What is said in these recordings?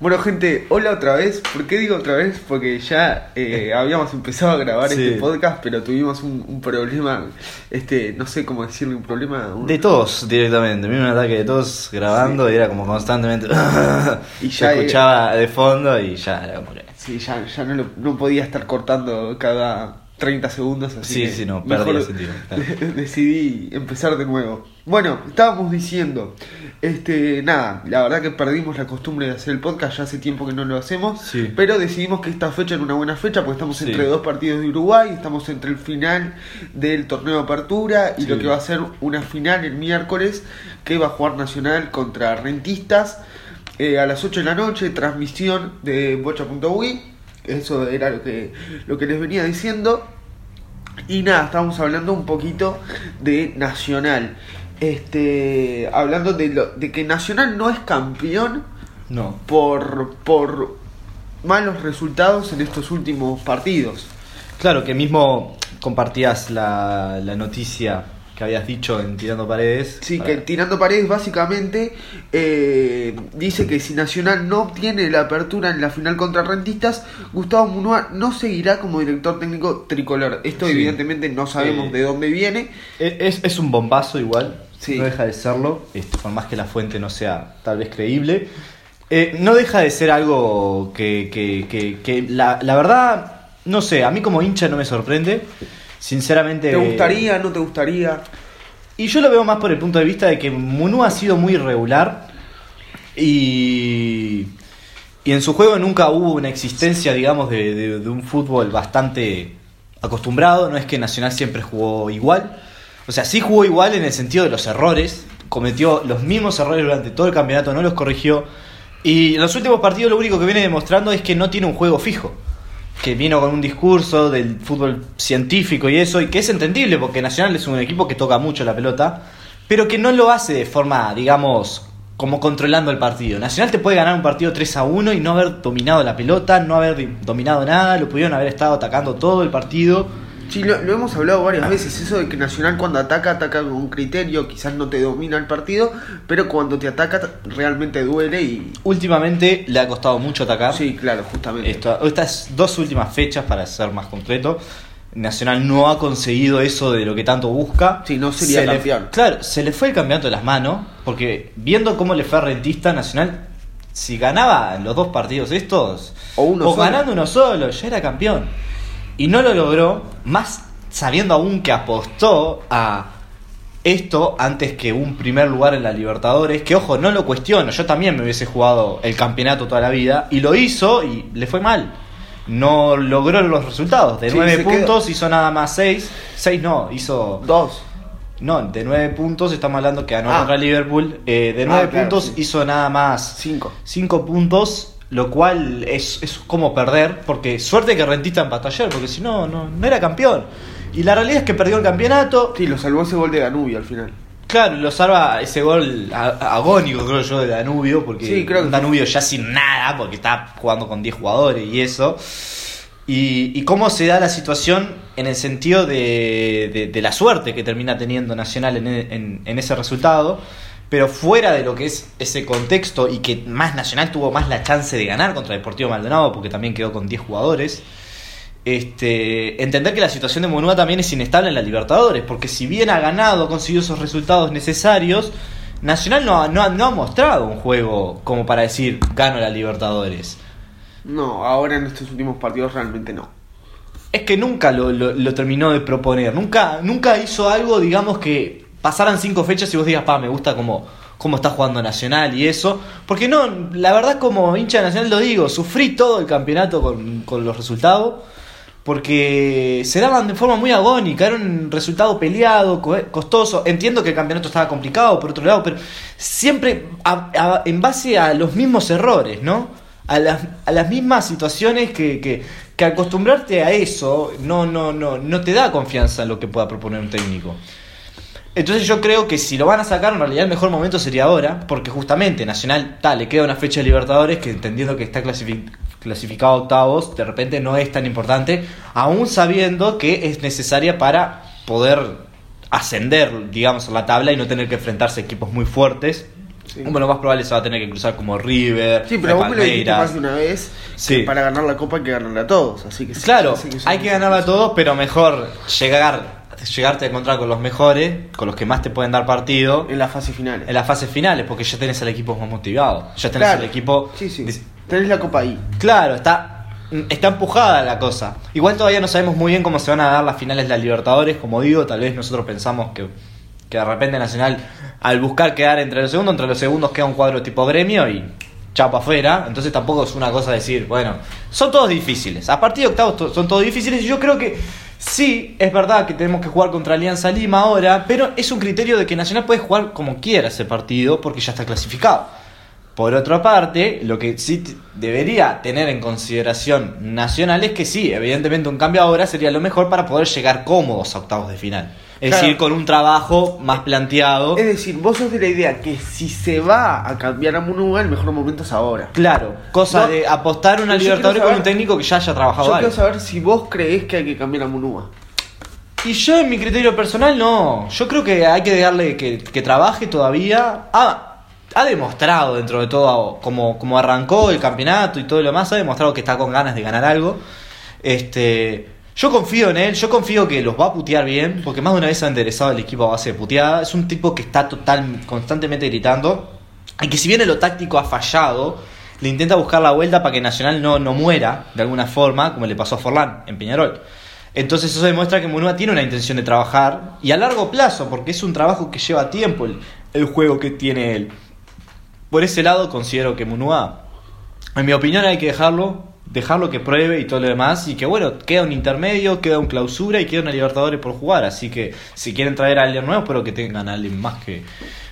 Bueno, gente, hola otra vez. ¿Por qué digo otra vez? Porque ya eh, habíamos empezado a grabar Sí. este podcast, pero tuvimos un, un problema, este, no sé cómo decirle, un problema. un- De todos directamente, vi un ataque de todos grabando y era como constantemente. Y ya se escuchaba de fondo y ya era como que. Sí, ya, ya no, lo- no podía estar cortando cada 30 segundos, así Sí, que sí, no, mejor perdía sentido, claro. decidí empezar de nuevo. Bueno, estábamos diciendo, este, nada, la verdad que perdimos la costumbre de hacer el podcast, ya hace tiempo que no lo hacemos, Sí. pero decidimos que esta fecha era una buena fecha porque estamos Sí. entre dos partidos de Uruguay, estamos entre el final del torneo de apertura y Sí. lo que va a ser una final el miércoles que va a jugar Nacional contra Rentistas. Eh, a las 8 de la noche, transmisión de bocha.ui. Eso era lo que, lo que les venía diciendo. Y nada, estábamos hablando un poquito de Nacional. Este, hablando de, lo, de que Nacional no es campeón No. por, por malos resultados en estos últimos partidos. Claro, que mismo compartías la, la noticia que habías dicho en Tirando Paredes. Sí, para- que tirando paredes básicamente eh, dice que si Nacional no obtiene la apertura en la final contra Rentistas, Gustavo Munua no seguirá como director técnico tricolor. Esto Sí. evidentemente no sabemos Eh, de dónde viene. E- Es, es un bombazo igual, Sí. no deja de serlo, este, por más que la fuente no sea tal vez creíble. Eh, no deja de ser algo que, que- que- que la, la verdad, no sé, a mí como hincha no me sorprende. Sinceramente... ¿Te gustaría, no te gustaría? Y yo lo veo más por el punto de vista de que Munu ha sido muy irregular y, y en su juego nunca hubo una existencia, digamos, de, de- de un fútbol bastante acostumbrado. No es que Nacional siempre jugó igual. O sea, sí jugó igual en el sentido de los errores. Cometió los mismos errores durante todo el campeonato, no los corrigió. Y en los últimos partidos lo único que viene demostrando es que no tiene un juego fijo que vino con un discurso del fútbol científico y eso, y que es entendible porque Nacional es un equipo que toca mucho la pelota, pero que no lo hace de forma, digamos, como controlando el partido. Nacional te puede ganar un partido 3 a 1 y no haber dominado la pelota, no haber dominado nada, lo pudieron haber estado atacando todo el partido. Sí, lo, lo hemos hablado varias veces, eso de que Nacional cuando ataca, ataca con un criterio, quizás no te domina el partido, pero cuando te ataca realmente duele y... Últimamente le ha costado mucho atacar. Sí, claro, justamente. Esto- estas dos últimas fechas, para ser más concreto, Nacional no ha conseguido eso de lo que tanto busca. Sí, no sería Se le- campeón. claro, se le fue el campeonato de las manos, porque viendo cómo le fue a Rentista Nacional, si ganaba los dos partidos estos, O uno solo. ganando uno solo, ya era campeón. Y no lo logró, más sabiendo aún que apostó a esto antes que un primer lugar en la Libertadores, que ojo, no lo cuestiono, yo también me hubiese jugado el campeonato toda la vida, y lo hizo y le fue mal. No logró los resultados. De Sí, nueve se quedó- puntos hizo nada más seis. Seis no, hizo... Dos. No, de nueve puntos estamos hablando que ganó Ah. contra Liverpool. eh, de nueve Ah, claro, puntos sí. hizo nada más Cinco. cinco puntos, lo cual es, es como perder, porque suerte que Rentista empató ayer, porque si no, no, no era campeón. Y la realidad es que perdió el campeonato. Sí, lo salvó ese gol de Danubio al final. Claro, lo salva ese gol a- agónico, creo yo, de Danubio, porque Sí, creo que un Danubio ya sin nada, porque está jugando con 10 jugadores y eso. Y, y cómo se da la situación en el sentido de, de- de la suerte que termina teniendo Nacional en, en- en ese resultado, pero fuera de lo que es ese contexto y que más Nacional tuvo más la chance de ganar contra Deportivo Maldonado, porque también quedó con 10 jugadores. Este, entender que la situación de Monúa también es inestable en la Libertadores, porque si bien ha ganado, ha conseguido esos resultados necesarios, Nacional no, ha- no, no ha mostrado un juego como para decir gano la Libertadores. No, ahora en estos últimos partidos realmente no. Es que nunca lo, lo- lo terminó de proponer, nunca, nunca hizo algo, digamos, que pasaran cinco fechas y vos digas, pa, me gusta cómo, cómo está jugando Nacional y eso. Porque no, la verdad como hincha de Nacional lo digo, sufrí todo el campeonato con, con los resultados. Porque se daban de forma muy agónica, era un resultado peleado, co- costoso. Entiendo que el campeonato estaba complicado, por otro lado, pero siempre en base a los mismos errores, ¿no? A las, a las mismas situaciones que, que, que acostumbrarte a eso no, no, no, no te da confianza en lo que pueda proponer un técnico. Entonces yo creo que si lo van a sacar, en realidad el mejor momento sería ahora, porque justamente Nacional, tal, le queda una fecha de Libertadores que entendiendo que está clasifi- clasificado a octavos, de repente no es tan importante, aún sabiendo que es necesaria para poder ascender, digamos, a la tabla y no tener que enfrentarse a equipos muy fuertes Sí. Bueno, lo más probable se va a tener que cruzar como River, Sí, pero vos me lo dijiste más de una vez. Sí. que para ganar la copa hay que ganarla a todos. Así que sí, Claro, hay que ganarla a todos, pero mejor llegar, llegarte a encontrar con los mejores, con los que más te pueden dar partido En las fases finales. en las fases finales, porque ya tenés al equipo más motivado. Ya tenés Claro. al equipo. Sí, sí. Tenés la copa ahí. Claro, está, está empujada la cosa. Igual todavía no sabemos muy bien cómo se van a dar las finales de la Libertadores. Como digo, tal vez nosotros pensamos que, que de repente Nacional, al buscar quedar entre los segundos, entre los segundos queda un cuadro tipo gremio y chapa afuera. Entonces tampoco es una cosa decir, bueno, son todos difíciles. A partir de octavos son todos difíciles y yo creo que sí, es verdad que tenemos que jugar contra Alianza Lima ahora, pero es un criterio de que Nacional puede jugar como quiera ese partido porque ya está clasificado. Por otra parte, lo que sí debería tener en consideración Nacional es que sí, evidentemente un cambio ahora sería lo mejor para poder llegar cómodos a octavos de final. Es Claro. decir, con un trabajo más planteado. Es decir, vos sos de la idea que si se va a cambiar a Munúa, el mejor momento es ahora. Claro, cosa No, de apostar una Libertadores con un técnico que ya haya trabajado Yo algo. quiero saber si vos creés que hay que cambiar a Munúa. Y yo en mi criterio personal no. Yo creo que hay que dejarle que, que trabaje todavía. Ha, ha demostrado dentro de todo como, como arrancó el campeonato y todo lo demás, ha demostrado que está con ganas de ganar algo. Este, yo confío en él, yo confío que los va a putear bien, porque más de una vez ha enderezado el equipo a base de puteada. Es un tipo que está total, constantemente gritando. Y que si bien en lo táctico ha fallado, le intenta buscar la vuelta para que Nacional no, no muera de alguna forma, como le pasó a Forlán en Peñarol. Entonces eso demuestra que Munua tiene una intención de trabajar y a largo plazo, porque es un trabajo que lleva tiempo el, el juego que tiene él. Por ese lado considero que Munua, en mi opinión hay que dejarlo, dejarlo que pruebe y todo lo demás, y que bueno, queda un intermedio, queda un clausura y queda una Libertadores por jugar, así que si quieren traer a alguien nuevo, espero que tengan a alguien más que,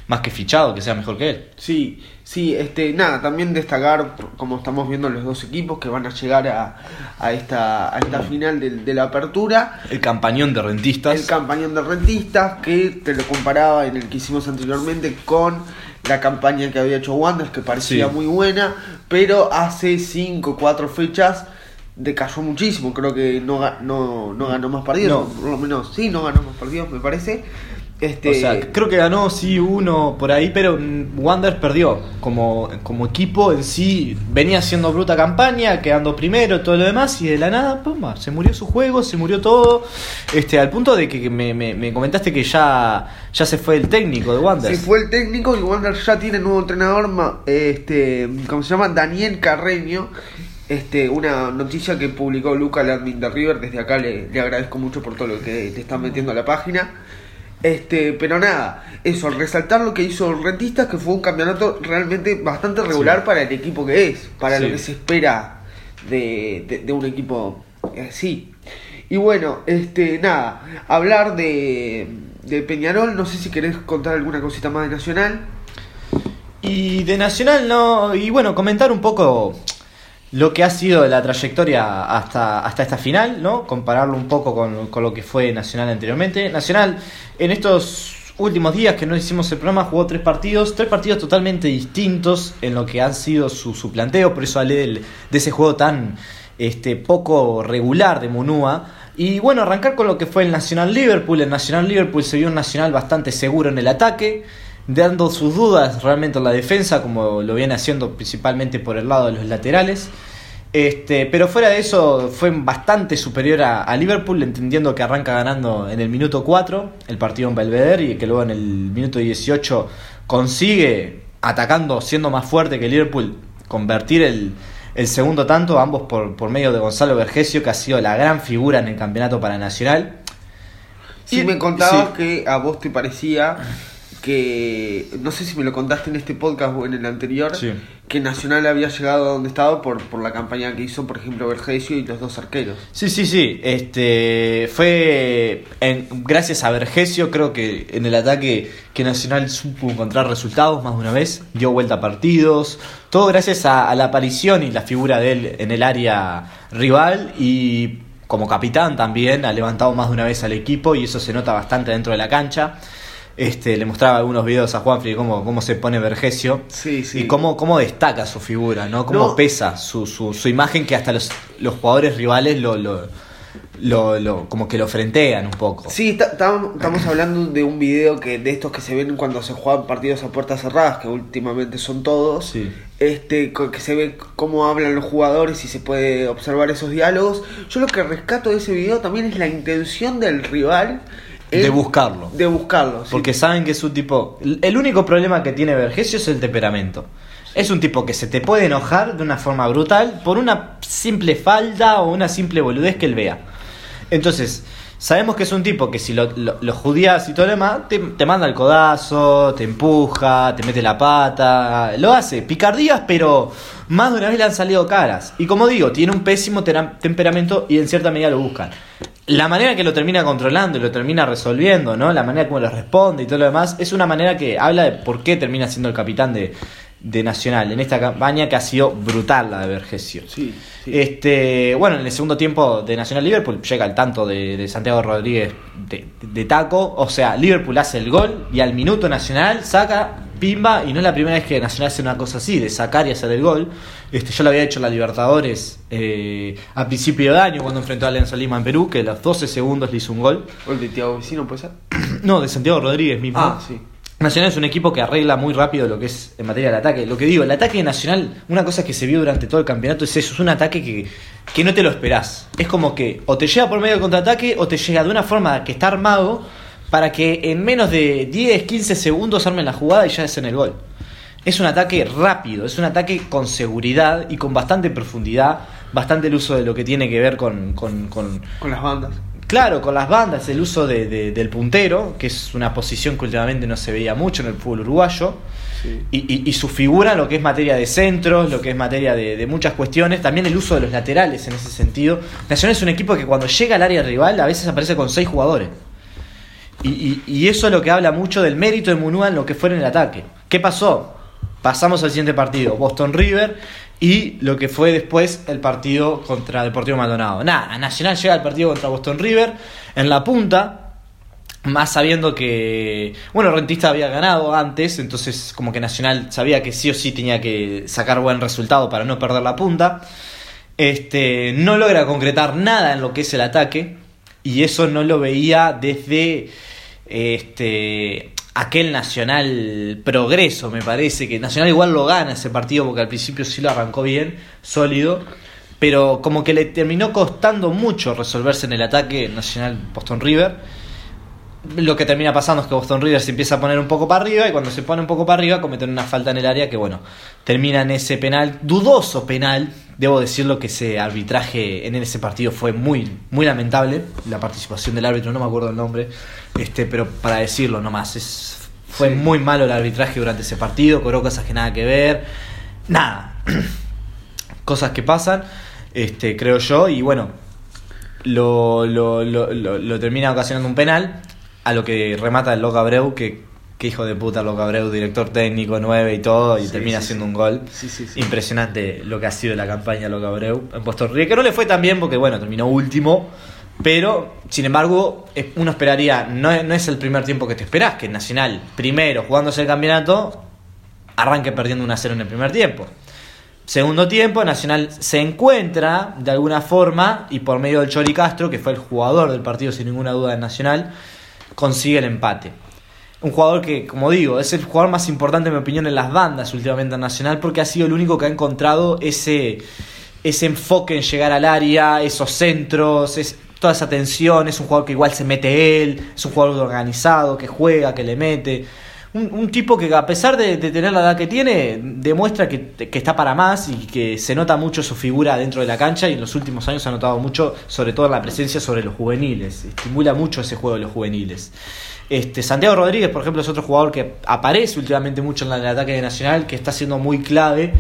más que fichado, que sea mejor que él. Sí, sí, este, nada, también destacar, como estamos viendo los dos equipos que van a llegar a, a esta, a esta final de, de la apertura. El campañón de rentistas. El campañón de rentistas, que te lo comparaba en el que hicimos anteriormente con la campaña que había hecho Wanderers, que parecía Sí. muy buena, pero hace 5 o 4 fechas decayó muchísimo. Creo que no, no, no ganó más partidos, No. por lo menos sí, no ganó más partidos, me parece. Este, O sea, creo que ganó sí uno por ahí, pero mm, Wander perdió. Como, como equipo en sí venía haciendo bruta campaña, quedando primero, todo lo demás, y de la nada, pumba, se murió su juego, se murió todo. Este, al punto de que me, me- me comentaste que ya, ya se fue el técnico de Wander. Se fue el técnico y Wander ya tiene nuevo entrenador, este, ¿cómo se llama? Daniel Carreño. Este, una noticia que publicó Luca, el admin de River. Desde acá le, le agradezco mucho por todo lo que te están metiendo a la página. Este, pero nada, eso, resaltar lo que hizo Rentistas, que fue un campeonato realmente bastante regular Sí. para el equipo que es, para lo que se espera de, de- de un equipo así. Y bueno, este, nada, hablar de, de Peñarol, no sé si querés contar alguna cosita más de Nacional. Y de Nacional no. Y bueno, comentar un poco lo que ha sido la trayectoria hasta, hasta esta final, ¿no? Compararlo un poco con, con lo que fue Nacional anteriormente. Nacional, en estos últimos días que no hicimos el programa, jugó tres partidos, tres partidos totalmente distintos en lo que han sido su, su planteo, por eso hablé de ese juego tan este, poco regular de Munúa. Y bueno, arrancar con lo que fue el Nacional Liverpool. El Nacional Liverpool se vio un Nacional bastante seguro en el ataque, dando sus dudas realmente en la defensa, como lo viene haciendo principalmente por el lado de los laterales. Este, pero fuera de eso, fue bastante superior a, a Liverpool, entendiendo que arranca ganando en el minuto 4 el partido en Belvedere y que luego en el minuto 18 consigue, atacando, siendo más fuerte que Liverpool, convertir el, el segundo tanto, ambos por, por medio de Gonzalo Vergesio, que ha sido la gran figura en el campeonato para Nacional. Si Y- me contabas sí. que a vos te parecía que, no sé si me lo contaste en este podcast o en el anterior, Sí. que Nacional había llegado a donde estaba por, por la campaña que hizo, por ejemplo, Vergesio y los dos arqueros. Sí, sí, sí. Este fue en- gracias a Vergesio, creo que en el ataque que Nacional supo encontrar resultados más de una vez, dio vuelta a partidos, todo gracias a, a la aparición y la figura de él en el área rival y como capitán también ha levantado más de una vez al equipo y eso se nota bastante dentro de la cancha. Este, le mostraba algunos videos a Juanfri de cómo, cómo se pone Vergesio Sí, sí. y cómo, cómo destaca su figura, ¿no? Cómo No. pesa su, su, su imagen que hasta los, los jugadores rivales lo, lo, lo, lo, como que lo frentean un poco. Sí, ta- tam- estamos hablando de un video que de estos que se ven cuando se juegan partidos a puertas cerradas, que últimamente son todos. Sí. Este, que se ve cómo hablan los jugadores y se puede observar esos diálogos. Yo lo que rescato de ese video también es la intención del rival De buscarlo. De buscarlo, sí. Porque saben que es un tipo. El único problema que tiene Vergesio es el temperamento. Es un tipo que se te puede enojar de una forma brutal por una simple falda o una simple boludez que él vea. Entonces, sabemos que es un tipo que si lo, lo, lo judías y todo lo demás, te, te manda el codazo, te empuja, te mete la pata, lo hace. Picardías, pero más de una vez le han salido caras. Y como digo, tiene un pésimo temperamento y en cierta medida lo buscan. La manera que lo termina controlando y lo termina resolviendo, ¿no? La manera como le responde y todo lo demás, es una manera que habla de por qué termina siendo el capitán de, de Nacional en esta campaña que ha sido brutal la de Vergesio. Sí, sí. Este, bueno, en el segundo tiempo de Nacional Liverpool llega el tanto de, de Santiago Rodríguez de, de taco. O sea, Liverpool hace el gol y al minuto Nacional saca, pimba, y no es la primera vez que Nacional hace una cosa así, de sacar y hacer el gol. Este, yo lo había hecho en la Libertadores eh, a principio de año cuando enfrentó a Alianza Lima en Perú, que a los 12 segundos le hizo un gol. ¿O el de Tiago Vecino puede ser? No, de Santiago Rodríguez mismo. Ah, sí. Nacional es un equipo que arregla muy rápido lo que es en materia del ataque. Lo que digo, el ataque de Nacional, una cosa que se vio durante todo el campeonato es eso, es un ataque que, que no te lo esperás. Es como que o te llega por medio del contraataque o te llega de una forma que está armado para que en menos de 10, 15 segundos armen la jugada y ya es en el gol. Es un ataque rápido, es un ataque con seguridad y con bastante profundidad, bastante el uso de lo que tiene que ver con, con- con- Con las bandas. Claro, con las bandas, el uso de- de- del puntero, que es una posición que últimamente no se veía mucho en el fútbol uruguayo, Sí. y, y- y su figura, lo que es materia de centros, lo que es materia de, de muchas cuestiones, también el uso de los laterales en ese sentido. Nacional es un equipo que cuando llega al área rival a veces aparece con seis jugadores. Y, y- y eso es lo que habla mucho del mérito de Munúa en lo que fue en el ataque. ¿Qué pasó? Pasamos al siguiente partido, Boston River, y lo que fue después el partido contra Deportivo Maldonado. Nada, Nacional llega al partido contra Boston River en la punta, más sabiendo que, bueno, Rentista había ganado antes, entonces como que Nacional sabía que sí o sí tenía que sacar buen resultado para no perder la punta. Este, no logra concretar nada en lo que es el ataque y eso no lo veía desde este aquel Nacional Progreso, me parece que Nacional igual lo gana ese partido porque al principio sí lo arrancó bien, sólido, pero como que le terminó costando mucho resolverse en el ataque Nacional Boston River. Lo que termina pasando es que Boston River se empieza a poner un poco para arriba y cuando se pone un poco para arriba cometen una falta en el área que bueno, termina en ese penal, dudoso penal, debo decirlo que ese arbitraje en ese partido fue muy muy lamentable, la participación del árbitro, no me acuerdo el nombre, este pero para decirlo nomás, es fue Sí. muy malo el arbitraje durante ese partido, cobró cosas que nada que ver, nada. cosas que pasan, este creo yo y bueno, lo, lo, lo, lo- lo termina ocasionando un penal, a lo que remata el Loca Abreu, que, hijo de puta Loca Abreu, director técnico 9 y todo, y Sí, termina sí, haciendo sí. un gol. Sí, sí, sí. Impresionante lo que ha sido la campaña Loca Abreu en Boston River, que no le fue tan bien porque bueno, terminó último, pero sin embargo, uno esperaría, no, es- no es el primer tiempo que te esperás, que Nacional, primero jugándose el campeonato, arranque perdiendo 1 a 0 en el primer tiempo. Segundo tiempo, Nacional se encuentra de alguna forma y por medio del Chori Castro, que fue el jugador del partido sin ninguna duda de Nacional, consigue el empate. Un jugador que, como digo, es el jugador más importante en mi opinión en las bandas últimamente en Nacional porque ha sido el único que ha encontrado ese, ese enfoque en llegar al área, esos centros, es, toda esa tensión, es un jugador que igual se mete él, es un jugador organizado, que juega, que le mete. Un, un tipo que a pesar de, tener la edad que tiene, demuestra que, que está para más y que se nota mucho su figura dentro de la cancha y en los últimos años se ha notado mucho, sobre todo en la presencia sobre los juveniles. Estimula mucho ese juego de los juveniles. Este, Santiago Rodríguez, por ejemplo, es otro jugador que aparece últimamente mucho en el ataque de Nacional, que está siendo muy clave.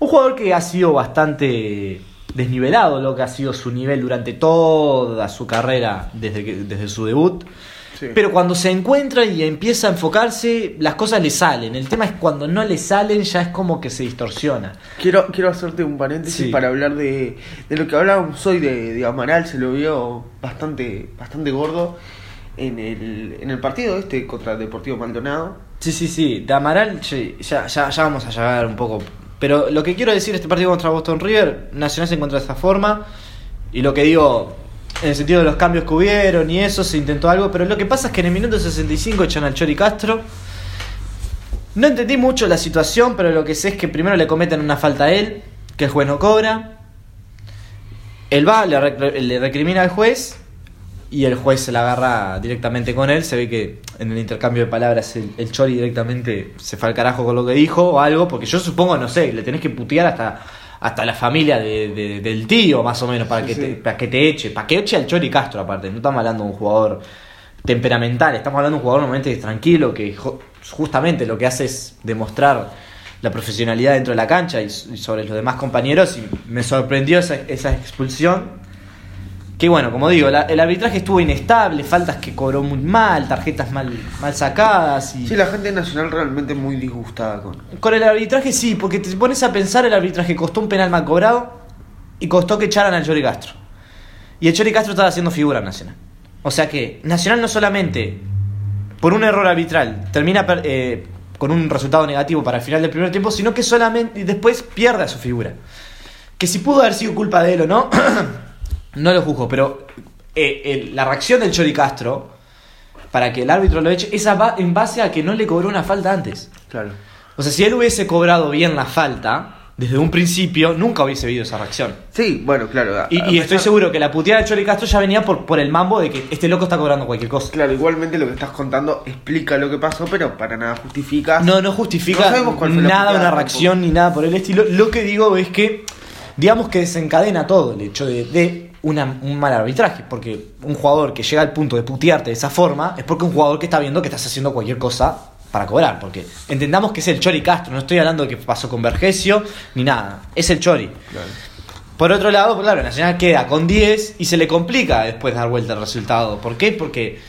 Un jugador que ha sido bastante desnivelado lo que ha sido su nivel durante toda su carrera desde, que- desde su debut. Sí. Pero cuando se encuentra y empieza a enfocarse, las cosas le salen. El tema es cuando no le salen, ya es como que se distorsiona. Quiero, quiero hacerte un paréntesis Sí. para hablar de, de lo que hablábamos hoy de, de Amaral, se lo vio bastante, bastante gordo en el, en el partido este contra el Deportivo Maldonado. Sí, sí, sí. De Amaral, sí, ya, ya, ya vamos a llegar un poco. Pero lo que quiero decir, este partido contra Boston River, Nacional se encuentra de esta forma. Y lo que digo, en el sentido de los cambios que hubieron y eso, se intentó algo, pero lo que pasa es que en el minuto 65 echan al Chori Castro. No entendí mucho la situación, pero lo que sé es que primero le cometen una falta a él, que el juez no cobra. Él va, le, rec- le recrimina al juez y el juez se la agarra directamente con él. Se ve que en el intercambio de palabras el, el Chori directamente se fue al carajo con lo que dijo o algo, porque yo supongo, no sé, le tenés que putear hasta, hasta la familia de- de- del tío, más o menos, para, Sí, que sí. Te, para que te eche. Para que eche al Chori Castro, aparte. No estamos hablando de un jugador temperamental, estamos hablando de un jugador normalmente tranquilo que justamente lo que hace es demostrar la profesionalidad dentro de la cancha y, y sobre los demás compañeros y me sorprendió esa, esa expulsión que bueno, como digo, la- el arbitraje estuvo inestable, faltas que cobró muy mal, tarjetas mal, mal sacadas y... Sí, la gente nacional realmente muy disgustada con. Con el arbitraje sí, porque te pones a pensar el arbitraje costó un penal mal cobrado y costó que echaran al Chori Castro. Y el Chori Castro estaba haciendo figura en Nacional. O sea que Nacional no solamente por un error arbitral termina per- eh, con un resultado negativo para el final del primer tiempo, sino que solamente después pierde a su figura. Que si pudo haber sido culpa de él o no, no lo juzgo, pero eh, la reacción del Chori Castro para que el árbitro lo eche es ba- en base a que no le cobró una falta antes. Claro. O sea, si él hubiese cobrado bien la falta, desde un principio, nunca hubiese habido esa reacción. Sí, bueno, claro. a- Y, a y estoy seguro que la puteada de Chori Castro ya venía por, por el mambo de que este loco está cobrando cualquier cosa. Claro, igualmente lo que estás contando explica lo que pasó, pero para nada justifica. No, no justifica No cuál fue nada, una reacción ni nada por el estilo. Lo que digo es que, digamos que desencadena todo el hecho de, de una- un mal arbitraje. Porque un jugador que llega al punto de putearte de esa forma es porque un jugador que está viendo que estás haciendo cualquier cosa para cobrar. Porque entendamos que es el Chori Castro, no estoy hablando de que pasó con Vergesio ni nada. Es el Chori. Claro. Por otro lado, pues claro, Nacional queda con 10 y se le complica después dar vuelta al resultado. ¿Por qué? Porque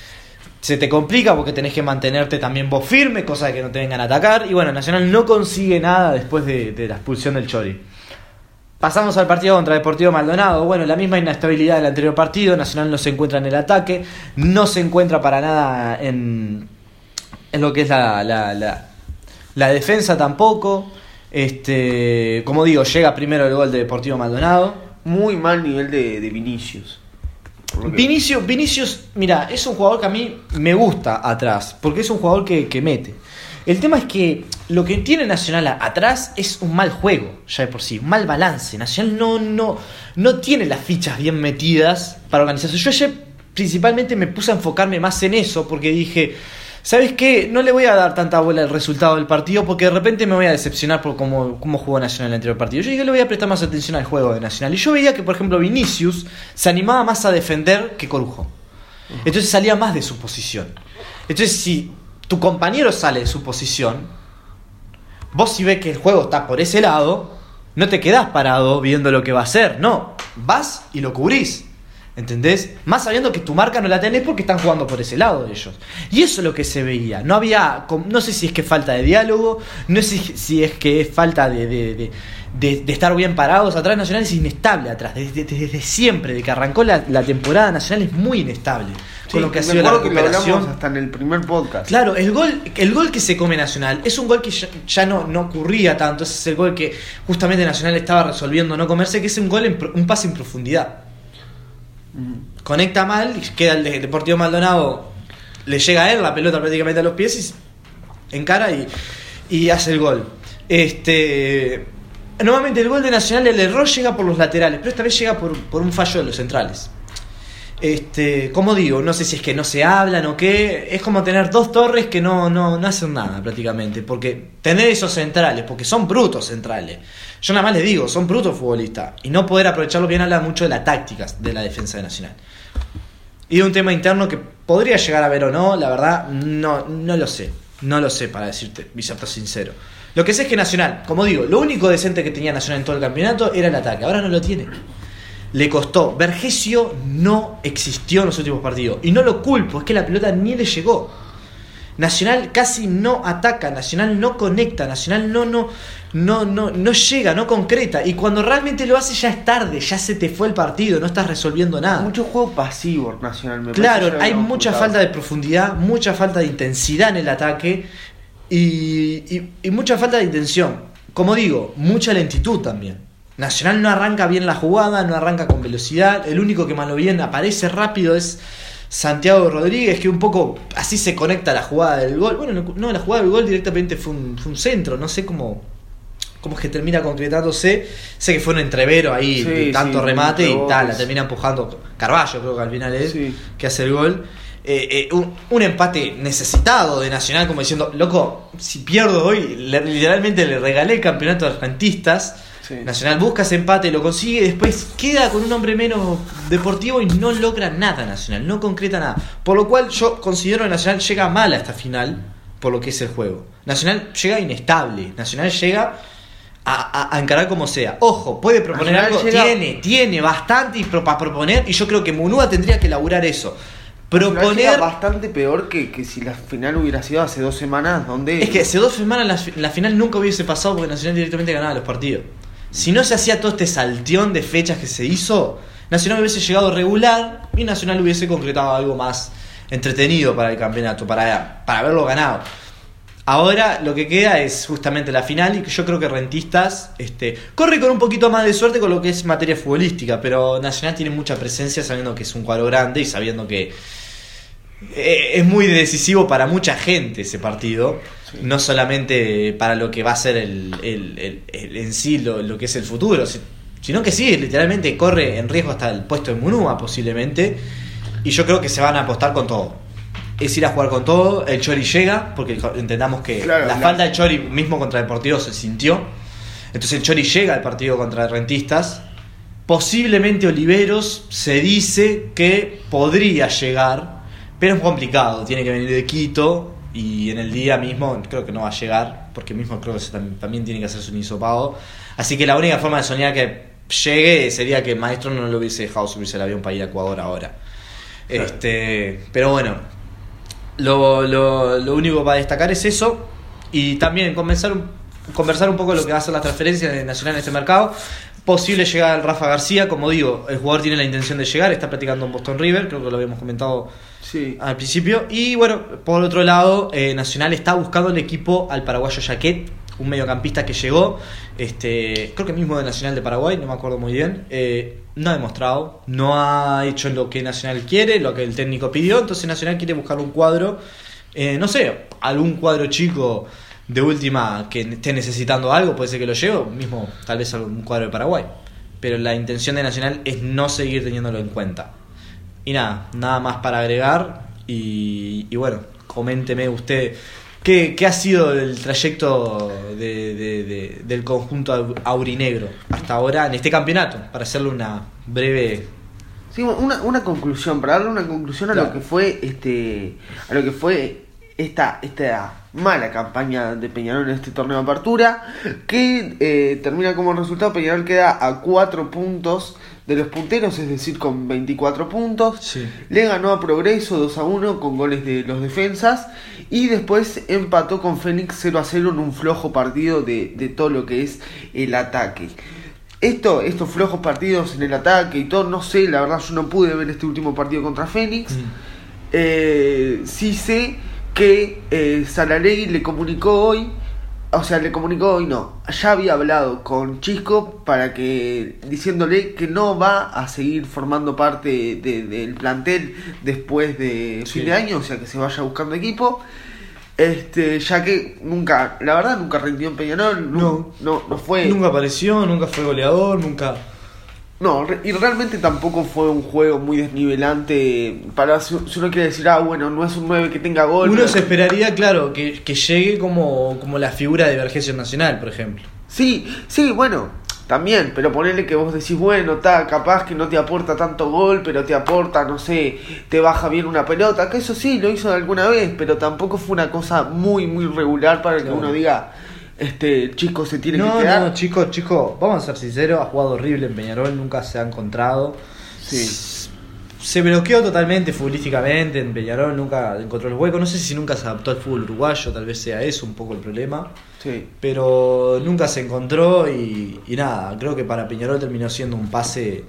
se te complica porque tenés que mantenerte también vos firme, cosa de que no te vengan a atacar. Y bueno, Nacional no consigue nada después de, de la expulsión del Chori. Pasamos al partido contra Deportivo Maldonado. Bueno, la misma inestabilidad del anterior partido. Nacional no se encuentra en el ataque. No se encuentra para nada en, en lo que es la, la, la- la defensa tampoco. Este, como digo, llega primero el gol de Deportivo Maldonado. Muy mal nivel de, de Vinicius. Vinicius, Vinicius, mira, es un jugador que a mí me gusta atrás, porque es un jugador que, que mete. El tema es que lo que tiene Nacional atrás es un mal juego, ya de por sí, un mal balance. Nacional no, no, no tiene las fichas bien metidas para organizarse. Yo ayer principalmente me puse a enfocarme más en eso, porque dije, ¿sabes qué? No le voy a dar tanta bola al resultado del partido, porque de repente me voy a decepcionar por cómo, cómo jugó Nacional en el anterior partido. Yo dije, le voy a prestar más atención al juego de Nacional. Y yo veía que, por ejemplo, Vinicius se animaba más a defender que Corujo. Entonces salía más de su posición. Entonces, si tu compañero sale de su posición, vos si ves que el juego está por ese lado, no te quedás parado viendo lo que va a hacer. No, vas y lo cubrís. ¿Entendés? Más sabiendo que tu marca no la tenés porque están jugando por ese lado ellos. Y eso es lo que se veía. No había. No sé si es que falta de diálogo, no sé si, es que es falta de, de- de- de- de estar bien parados. Atrás Nacional es inestable atrás. Desde, desde siempre, de que arrancó la, la temporada Nacional es muy inestable. Sí, con lo que ha sido la que recuperación. hablamos hasta en el primer podcast. Claro, el gol, el gol que se come Nacional es un gol que ya, ya no, no ocurría tanto. Ese es el gol que justamente Nacional estaba resolviendo no comerse, que es un gol en un pase en profundidad. Conecta mal, queda el de Deportivo Maldonado, le llega a él la pelota prácticamente a los pies y encara y, hace el gol. Este. Nuevamente el gol de Nacional, el error llega por los laterales, pero esta vez llega por, por un fallo de los centrales. Este, como digo, no sé si es que no se hablan o qué, es como tener dos torres que no, no, no hacen nada prácticamente, porque tener esos centrales, porque son brutos centrales, yo nada más les digo, son brutos futbolistas, y no poder aprovecharlo bien habla mucho de las tácticas de la defensa de Nacional. Y de un tema interno que podría llegar a ver o no, la verdad, no, no lo sé, no lo sé para decirte, y serte sincero. Lo que sé es que Nacional, como digo, lo único decente que tenía Nacional en todo el campeonato era el ataque, ahora no lo tiene le costó. Vergesio no existió en los últimos partidos. Y no lo culpo, es que la pelota ni le llegó. Nacional casi no ataca, Nacional no conecta, Nacional no, no, no, no, no llega, no concreta. Y cuando realmente lo hace ya es tarde, ya se te fue el partido, no estás resolviendo nada. Mucho juego pasivo Nacional. Me Claro, hay mucha falta de profundidad, mucha falta de intensidad en el ataque y, y- y mucha falta de intención. Como digo, mucha lentitud también. Nacional no arranca bien la jugada, no arranca con velocidad. El único que más lo bien aparece rápido es Santiago Rodríguez, que un poco así se conecta a la jugada del gol. Bueno, no, la jugada del gol directamente fue un, fue un centro, no sé cómo, cómo es que termina concretándose. Sé que fue un entrevero ahí de tanto remate y tal, la termina empujando Carballo, creo que al final es, que hace el gol. Eh, eh, un, empate necesitado de Nacional, como diciendo, loco, si pierdo hoy, literalmente le regalé el campeonato de Nacional busca ese empate, lo consigue, después queda con un hombre menos deportivo y no logra nada Nacional, no concreta nada. Por lo cual yo considero que Nacional llega mal a esta final por lo que es el juego. Nacional llega inestable, Nacional llega a, encarar como sea. Ojo, puede proponer algo, tiene, tiene bastante para proponer y yo creo que Munúa tendría que elaborar eso proponer. bastante peor que, que, si la final hubiera sido hace dos semanas, donde. Es que hace dos semanas la, final nunca hubiese pasado porque Nacional directamente ganaba los partidos. Si no se hacía todo este salteón de fechas que se hizo, Nacional hubiese llegado regular y Nacional hubiese concretado algo más entretenido para el campeonato, para, para haberlo ganado. Ahora lo que queda es justamente la final y yo creo que Rentistas este, corre con un poquito más de suerte con lo que es materia futbolística, pero Nacional tiene mucha presencia sabiendo que es un cuadro grande y sabiendo que es muy decisivo para mucha gente ese partido, no solamente para lo que va a ser el, en sí lo, que es el futuro, sino que sí, literalmente corre en riesgo hasta el puesto de Munúa posiblemente, y yo creo que se van a apostar con todo. Es ir a jugar con todo, el Chori llega, porque entendamos que la falta de Chori mismo contra Deportivo se sintió, entonces el Chori llega al partido contra Rentistas, posiblemente Oliveros se dice que podría llegar, pero es complicado, tiene que venir de Quito y en el día mismo creo que no va a llegar, porque mismo creo que también tiene que hacerse un hisopado. Así que la única forma de soñar que llegue sería que el maestro no lo hubiese dejado subirse el avión para ir a Ecuador ahora. Este, pero bueno, lo, lo, lo único para destacar es eso y también conversar un, conversar un poco de lo que va a ser la transferencia de Nacional en este mercado. Posible llegar al Rafa García, como digo, el jugador tiene la intención de llegar, está practicando en Boston River, creo que lo habíamos comentado al principio. Y bueno, por otro lado, eh, Nacional está buscando el equipo al paraguayo Jaquet, un mediocampista que llegó, este, creo que mismo de Nacional de Paraguay, no me acuerdo muy bien. Eh, no ha demostrado, no ha hecho lo que Nacional quiere, lo que el técnico pidió, entonces Nacional quiere buscar un cuadro, eh, no sé, algún cuadro chico de última que esté necesitando algo, puede ser que lo lleve, mismo tal vez algún cuadro de Paraguay. Pero la intención de Nacional es no seguir teniéndolo en cuenta. Y nada, nada más para agregar. Y, bueno, coménteme usted qué, ha sido el trayecto del conjunto aurinegro hasta ahora en este campeonato, para hacerle una breve Sí, una, una conclusión, para darle una conclusión a lo que fue este a lo que fue esta, esta mala campaña de Peñarol en este torneo de apertura, que eh, termina como resultado, Peñarol queda a 4 puntos de los punteros, es decir, con 24 puntos. Le ganó a Progreso 2 a 1 con goles de los defensas y después empató con Fénix 0 a 0 en un flojo partido de, de todo lo que es el ataque. Esto, estos flojos partidos en el ataque y todo, no sé, la verdad yo no pude ver este último partido contra Fénix. Mm. Eh, sí sé que eh, le comunicó hoy o sea, le comunicó hoy no, ya había hablado con Chisco para que, diciéndole que no va a seguir formando parte del plantel después de fin de año, o sea, que se vaya buscando equipo. Este, ya que nunca, la verdad, nunca rindió en Peñarol, no, no, no fue. Nunca apareció, nunca fue goleador, nunca no, y realmente tampoco fue un juego muy desnivelante. Para si, uno quiere decir, ah, bueno, no es un 9 que tenga gol. Uno se esperaría, claro, que, llegue como, como la figura de Vergesio Nacional, por ejemplo. Sí, sí, bueno, también, pero ponerle que vos decís, bueno, está capaz que no te aporta tanto gol, pero te aporta, no sé, te baja bien una pelota, que eso sí, lo hizo alguna vez, pero tampoco fue una cosa muy, muy regular para que uno diga este chico se tiene que quedar. No, chico, chico, vamos a ser sinceros, ha jugado horrible en Peñarol, nunca se ha encontrado. Sí. Se bloqueó totalmente futbolísticamente en Peñarol, nunca encontró el hueco. No sé si nunca se adaptó al fútbol uruguayo, tal vez sea eso un poco el problema. Sí. Pero nunca se encontró y, nada, creo que para Peñarol terminó siendo un pase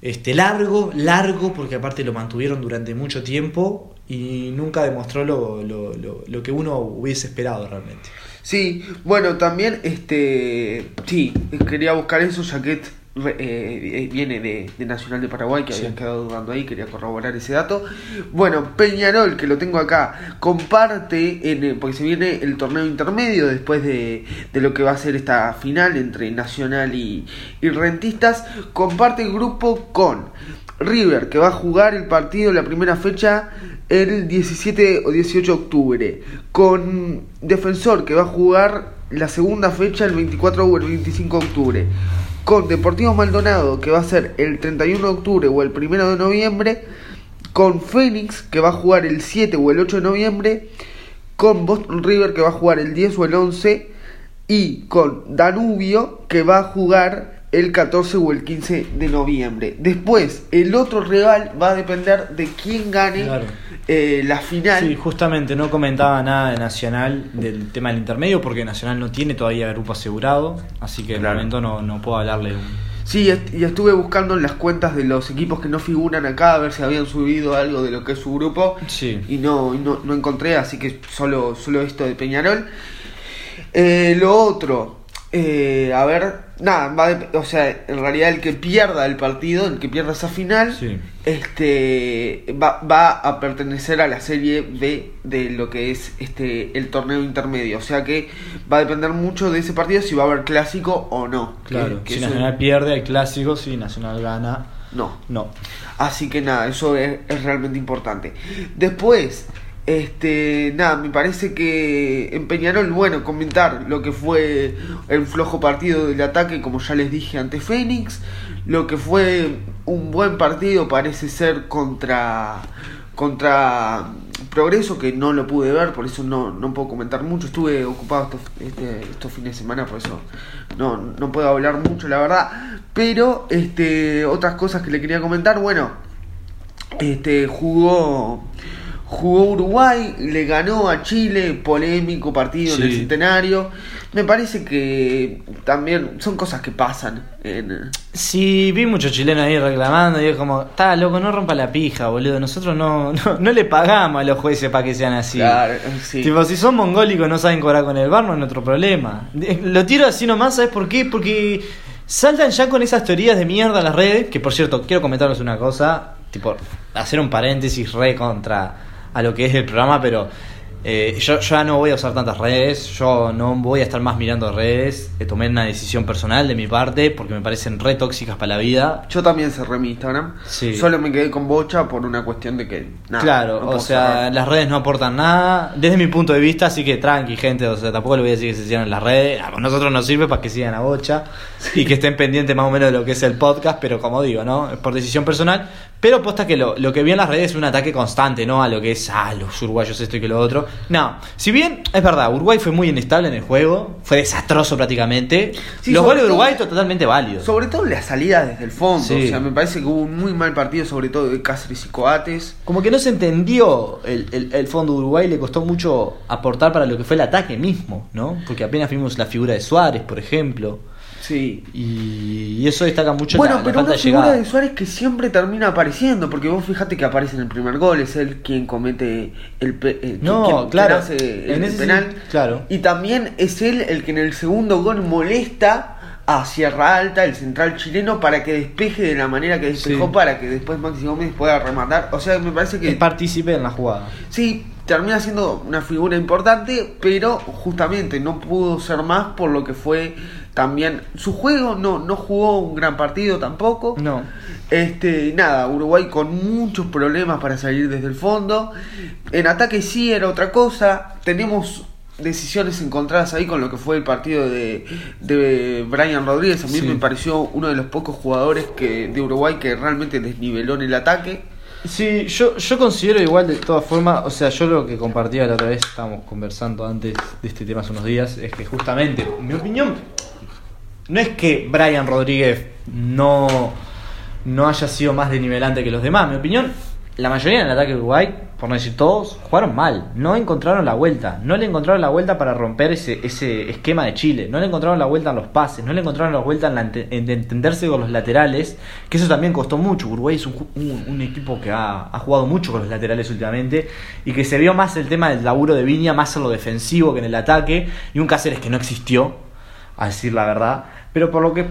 este, largo, largo, porque aparte lo mantuvieron durante mucho tiempo y nunca demostró lo, lo, lo, lo que uno hubiese esperado realmente. Sí, bueno, también, este, sí, quería buscar eso, ya que re- eh, viene de, de Nacional de Paraguay, que Sí. habían quedado dudando ahí, quería corroborar ese dato. Bueno, Peñarol, que lo tengo acá, comparte, en, el- porque se viene el torneo intermedio después de, de lo que va a ser esta final entre Nacional y, y Rentistas, comparte el grupo con River, que va a jugar el partido, la primera fecha, el 17 o 18 de octubre, con Defensor, que va a jugar la segunda fecha el 24 o el 25 de octubre, con Deportivo Maldonado, que va a ser el 31 de octubre o el 1 de noviembre, con Fénix, que va a jugar el 7 o el 8 de noviembre, con Boston River, que va a jugar el 10 o el 11, y con Danubio, que va a jugar el 14 o el 15 de noviembre. Después, el otro rival va a depender de quién gane Claro. eh, la final. Sí, justamente no comentaba nada de Nacional del tema del intermedio porque Nacional no tiene todavía grupo asegurado, así que de Claro. momento no, no puedo hablarle. Sí, y estuve buscando en las cuentas de los equipos que no figuran acá a ver si habían subido algo de lo que es su grupo. Sí. Y no, no, no encontré, así que solo, solo esto de Peñarol. Eh, lo otro, eh, a ver, nada, va a dep- o sea, en realidad el que pierda el partido, el que pierda esa final, Sí. este va, va a pertenecer a la serie B de lo que es este el torneo intermedio. O sea que va a depender mucho de ese partido si va a haber clásico o no. Claro, que si Nacional pierde el clásico, si Nacional gana, no. no. Así que nada, eso es, es realmente importante. Después, este, nada, me parece que en Peñarol, bueno, comentar lo que fue el flojo partido del ataque, como ya les dije ante Fénix, lo que fue un buen partido parece ser contra contra Progreso, que no lo pude ver, por eso no, no puedo comentar mucho. Estuve ocupado estos, este- estos fines de semana, por eso no, no puedo hablar mucho, la verdad. Pero este otras cosas que le quería comentar, bueno, este jugó jugó Uruguay, le ganó a Chile, polémico partido en el Sí. centenario. Me parece que también son cosas que pasan en Sí, vi muchos chilenos ahí reclamando y es como, está loco, no rompa la pija, boludo. Nosotros no, no, no le pagamos a los jueces para que sean así. Claro, sí. Tipo, si son mongólicos no saben cobrar con el bar, no es nuestro problema. Eh, Lo tiro así nomás, ¿sabes por qué? Porque saltan ya con esas teorías de mierda a las redes. Que por cierto, quiero comentarles una cosa. Tipo, hacer un paréntesis re contra a lo que es el programa, pero eh, yo, yo ya no voy a usar tantas redes. Yo no voy a estar más mirando redes. Eh, tomé una decisión personal de mi parte porque me parecen re tóxicas para la vida. Yo también cerré mi Instagram. Sí. Solo me quedé con Bocha por una cuestión de que. nada, claro, no o sea, cerrar. las redes no aportan nada desde mi punto de vista, así que tranqui, gente, o sea, tampoco le voy a decir que se sigan las redes, a nosotros nos sirve para que sigan a Bocha y que estén pendientes más o menos de lo que es el podcast, pero como digo, ¿no? Es por decisión personal, pero posta que lo, lo que vi en las redes es un ataque constante, ¿no? A lo que es, ah, los uruguayos esto y que lo otro. No, si bien es verdad, Uruguay fue muy inestable en el juego, fue desastroso prácticamente, Sí, los goles de todo- Uruguay totalmente válidos. Sobre todo la salida desde el fondo. Sí. O sea, me parece que hubo un muy mal partido, sobre todo de Cáceres y Coates. Como que no se entendió el, el, el fondo de Uruguay, le costó mucho aportar para lo que fue el ataque mismo, ¿no? Porque apenas vimos la figura de Suárez, por ejemplo, Sí. y, y eso destaca mucho Bueno, la, la pero falta una figura llegada. de Suárez que siempre termina apareciendo, porque vos fíjate que aparece en el primer gol, es él quien comete el, pe- eh, No, quien- quien claro, hace el, penal. sí, claro. Y también es él el que en el segundo gol molesta a Sierra Alta, el central chileno, para que despeje de la manera que despejó, Sí. para que después Maxi Gómez pueda rematar. O sea, me parece que Es partícipe en la jugada. Sí, termina siendo una figura importante, pero justamente no pudo ser más por lo que fue también su juego, no, no jugó un gran partido tampoco. No. Este, nada, Uruguay con muchos problemas para salir desde el fondo. En ataque sí era otra cosa. Tenemos decisiones encontradas ahí con lo que fue el partido de, de Brian Rodríguez. A mí Sí. me pareció uno de los pocos jugadores que, de Uruguay que realmente desniveló en el ataque. Sí, yo, yo considero igual de todas formas, o sea, yo lo que compartía la otra vez, estábamos conversando antes de este tema hace unos días, es que justamente, mi opinión, no es que Brian Rodríguez no, no haya sido más denivelante que los demás, mi opinión, la mayoría en el ataque de Uruguay, por no decir todos, jugaron mal. No encontraron la vuelta. No le encontraron la vuelta para romper ese, ese esquema de Chile. No le encontraron la vuelta en los pases. No le encontraron la vuelta en, entenderse con los laterales. Que eso también costó mucho. Uruguay es un- un equipo que ha, ha jugado mucho con los laterales últimamente. Y que se vio más el tema del laburo de Viña, más en lo defensivo que en el ataque. Y un Cáceres que no existió, a decir la verdad. Pero por lo que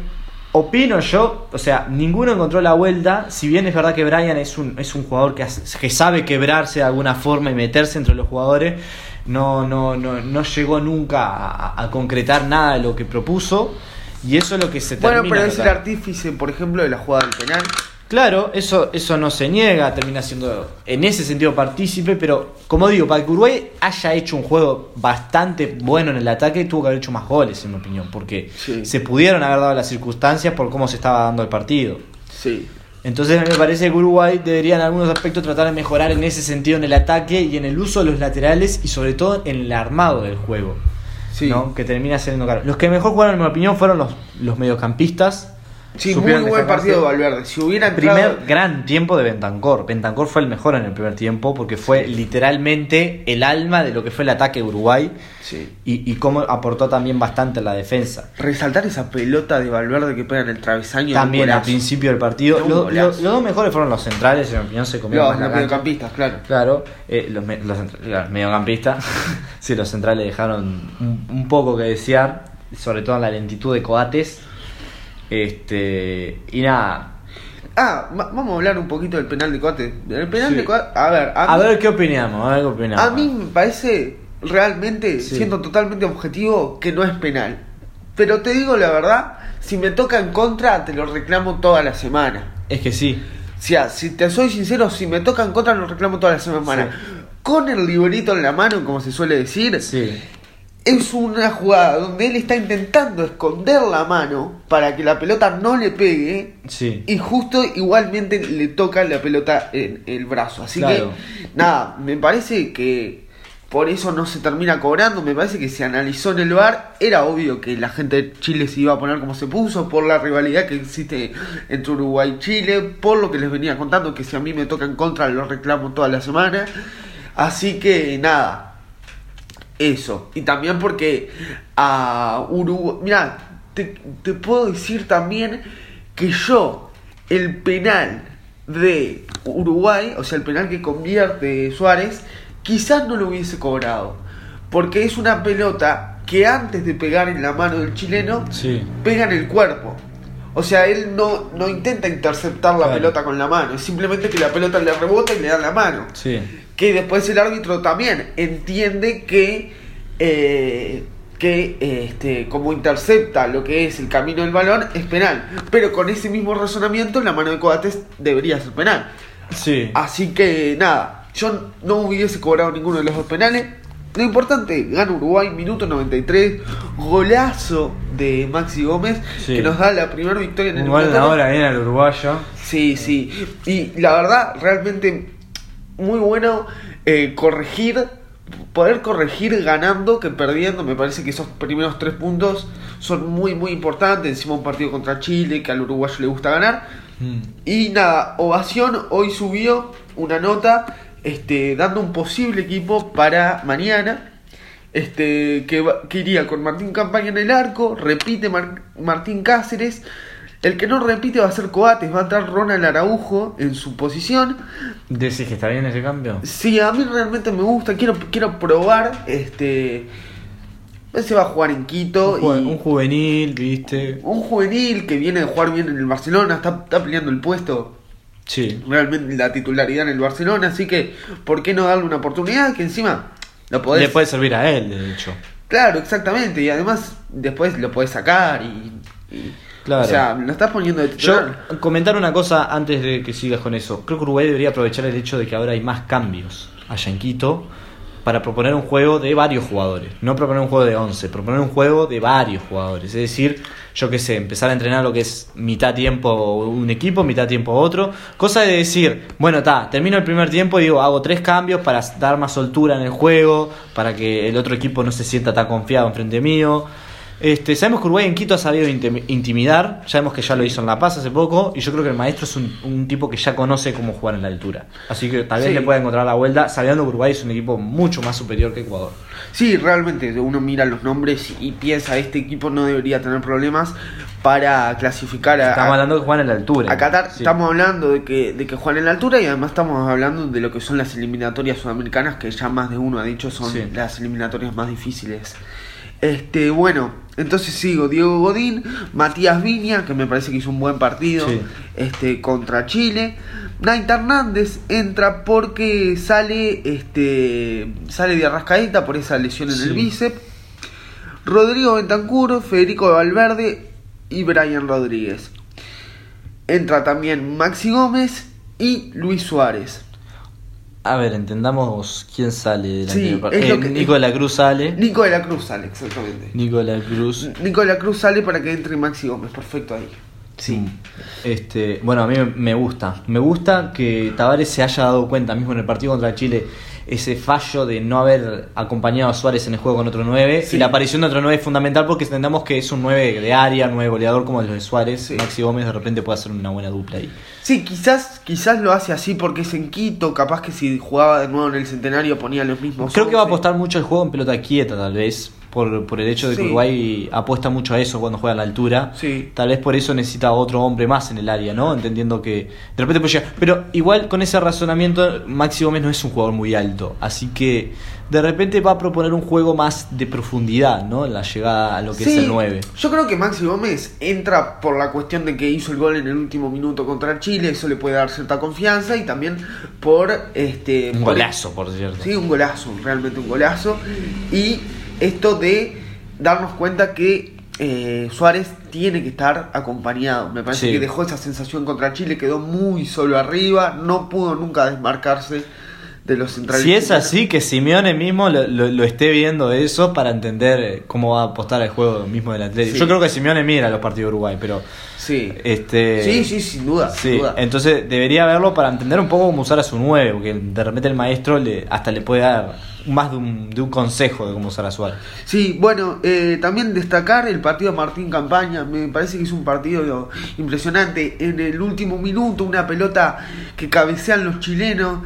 Opino yo, o sea, ninguno encontró la vuelta. Si bien es verdad que Brian es un, es un jugador que, hace- que sabe quebrarse de alguna forma y meterse entre los jugadores, no, no, no, no llegó nunca a, a concretar nada de lo que propuso. Y eso es lo que se Bueno, termina pero es el artífice, por ejemplo, de la jugada del penal. Claro, eso, eso no se niega, termina siendo en ese sentido partícipe, pero como digo, para que Uruguay haya hecho un juego bastante bueno en el ataque, tuvo que haber hecho más goles, en mi opinión, porque Sí. se pudieron haber dado las circunstancias por cómo se estaba dando el partido. Sí. Entonces me parece que Uruguay debería en algunos aspectos tratar de mejorar en ese sentido en el ataque y en el uso de los laterales y sobre todo en el armado del juego. Sí. ¿no? Que termina siendo caro. Los que mejor jugaron, en mi opinión, fueron los, los mediocampistas. Sí, muy buen partido de Valverde. Si hubiera entrado... Primer gran tiempo de Bentancor. Bentancor fue el mejor en el primer tiempo porque fue literalmente el alma de lo que fue el ataque de Uruguay Sí. y, y cómo aportó también bastante la defensa. Resaltar esa pelota de Valverde que pega en el travesaño. También al principio del partido. Los, dos mejores fueron los centrales, en mi opinión, se comieron Los, mediocampistas, claro. Claro, eh, los, me- los mediocampistas. sí, los centrales dejaron un, un poco que desear, sobre todo en la lentitud de Coates. Este, y nada. Ah, va- vamos a hablar un poquito del penal de Coate. El penal Sí. de Coate... A ver, a, A mí, ver qué opinamos, a ver qué opinamos. a mí me parece realmente, Sí. siendo totalmente objetivo, que no es penal. Pero te digo la verdad, si me toca en contra, te lo reclamo toda la semana. Es que sí. O sea, si te soy sincero, si me toca en contra, lo reclamo toda la semana. Con el librito en la mano, como se suele decir, Sí. Es una jugada donde él está intentando esconder la mano para que la pelota no le pegue. Sí. Y justo igualmente le toca la pelota en el brazo. Así Claro. que, nada, me parece que por eso no se termina cobrando. Me parece que se analizó en el bar. Era obvio que la gente de Chile se iba a poner como se puso por la rivalidad que existe entre Uruguay y Chile. Por lo que les venía contando, que si a mí me toca en contra, lo reclamo toda la semana. Así que, nada, eso. Y también porque a Uruguay. Mira, te, te puedo decir también que yo, el penal de Uruguay, o sea, el penal que convierte Suárez, quizás no lo hubiese cobrado. Porque es una pelota que antes de pegar en la mano del chileno, Sí. pega en el cuerpo. O sea, él no, no intenta interceptar la Claro. pelota con la mano, es simplemente que la pelota le rebota y le da la mano Sí. Que después el árbitro también entiende que eh, que este como intercepta lo que es el camino del balón es penal pero con ese mismo razonamiento la mano de Coates debería ser penal Sí. así que nada yo no hubiese cobrado ninguno de los dos penales lo importante gana Uruguay minuto 93 golazo de Maxi Gómez Sí. que nos da la primera victoria en el eliminatorio. ahora viene al uruguayo. Sí, sí. Y la verdad, realmente muy bueno eh, corregir, poder corregir ganando que perdiendo. Me parece que esos primeros tres puntos son muy, muy importantes. Encima un partido contra Chile, que al uruguayo le gusta ganar. Mm. Y nada, Ovación hoy subió una nota este, dando un posible equipo para mañana. Este, que, iría con Martín Campaña en el arco, repite Mar- Martín Cáceres. El que no repite va a ser Coates, va a entrar Ronald Araujo en su posición. ¿Decís que está bien ese cambio? Sí, a mí realmente me gusta, quiero, quiero probar. Este, se va a jugar en Quito. Un, y- un juvenil, viste. un juvenil que viene de jugar bien en el Barcelona, está, está peleando el puesto Sí. realmente la titularidad en el Barcelona, así que ¿por qué no darle una oportunidad? Que encima lo podés... Le puede servir a él, de hecho. Claro, exactamente, y además después lo podés sacar y... y- Claro. O sea, lo estás poniendo de Yo titular. comentar una cosa antes de que sigas con eso. Creo que Uruguay debería aprovechar el hecho de que ahora hay más cambios allá en Quito para proponer un juego de varios jugadores. No proponer un juego de 11, proponer un juego de varios jugadores. Es decir, yo qué sé, empezar a entrenar lo que es mitad tiempo un equipo, mitad tiempo otro. Cosa de decir, bueno, está, termino el primer tiempo y digo, hago tres cambios para dar más soltura en el juego, para que el otro equipo no se sienta tan confiado enfrente mío. Este, sabemos que Uruguay en Quito ha sabido intim- intimidar, sabemos que ya lo hizo en La Paz hace poco, y yo creo que el maestro es un, un tipo que ya conoce cómo jugar en la altura. Así que tal vez Sí. le pueda encontrar la vuelta, sabiendo que Uruguay es un equipo mucho más superior que Ecuador. Sí, realmente uno mira los nombres y piensa, este equipo no debería tener problemas para clasificar a, Estamos hablando que juegan en la altura. a Qatar. Sí. Estamos hablando de que, de que juegan en la altura y además estamos hablando de lo que son las eliminatorias sudamericanas, que ya más de uno ha dicho son Sí. las eliminatorias más difíciles. Este, bueno, entonces sigo, Diego Godín, Matías Viña, que me parece que hizo un buen partido Sí. este, contra Chile. Naita Hernández entra porque sale, este, sale de Arrascaeta por esa lesión en Sí. el bíceps. Rodrigo Bentancur, Federico Valverde y Brian Rodríguez. Entra también Maxi Gómez y Luis Suárez. A ver, entendamos quién sale Sí, par- es lo eh, que- Nico de la Cruz sale. Nico de la Cruz sale, exactamente. Nico de la Cruz. Nico de la Cruz sale para que entre Maxi Gómez, perfecto ahí. Sí. Este, bueno, a mí me gusta. Me gusta que Tavares se haya dado cuenta mismo en el partido contra Chile ese fallo de no haber acompañado a Suárez en el juego con otro 9 Sí. y la aparición de otro 9 es fundamental porque entendamos que es un 9 de área, 9 goleador como el de Suárez. Sí. Maxi Gómez de repente puede hacer una buena dupla ahí. Sí, quizás, quizás lo hace así porque es en Quito, capaz que si jugaba de nuevo en el centenario ponía los mismos. Creo que va a 11. apostar mucho el juego en pelota quieta, tal vez, por, por el hecho de que Sí. Uruguay apuesta mucho a eso cuando juega a la altura. Sí. Tal vez por eso necesita otro hombre más en el área, ¿no? Entendiendo que de repente puede llegar. Pero igual con ese razonamiento, Maxi Gómez no es un jugador muy alto. Así que de repente va a proponer un juego más de profundidad, ¿no? En la llegada a lo que Sí, es el 9. Yo creo que Maxi Gómez entra por la cuestión de que hizo el gol en el último minuto contra Chile, eso le puede dar cierta confianza y también por este Un por- golazo, por cierto. Sí, un golazo, realmente un golazo. Y esto de darnos cuenta que eh, Suárez tiene que estar acompañado. Me parece Sí. que dejó esa sensación contra Chile, quedó muy solo arriba, no pudo nunca desmarcarse de los centrales. Si es así, que Simeone mismo lo, lo- lo esté viendo eso para entender eh, cómo va a apostar el juego mismo del Atlético. Sí. Yo creo que Simeone mira los partidos de Uruguay, pero Sí. este sí, sí, sin duda. sin duda. entonces debería verlo para entender un poco cómo usar a su 9, porque de repente el maestro le, hasta le puede dar más de un, de un consejo de cómo usar a Suárez. Sí, bueno, eh, también destacar el partido de Martín Campaña, me parece que es un partido impresionante. En el último minuto, una pelota que cabecean los chilenos,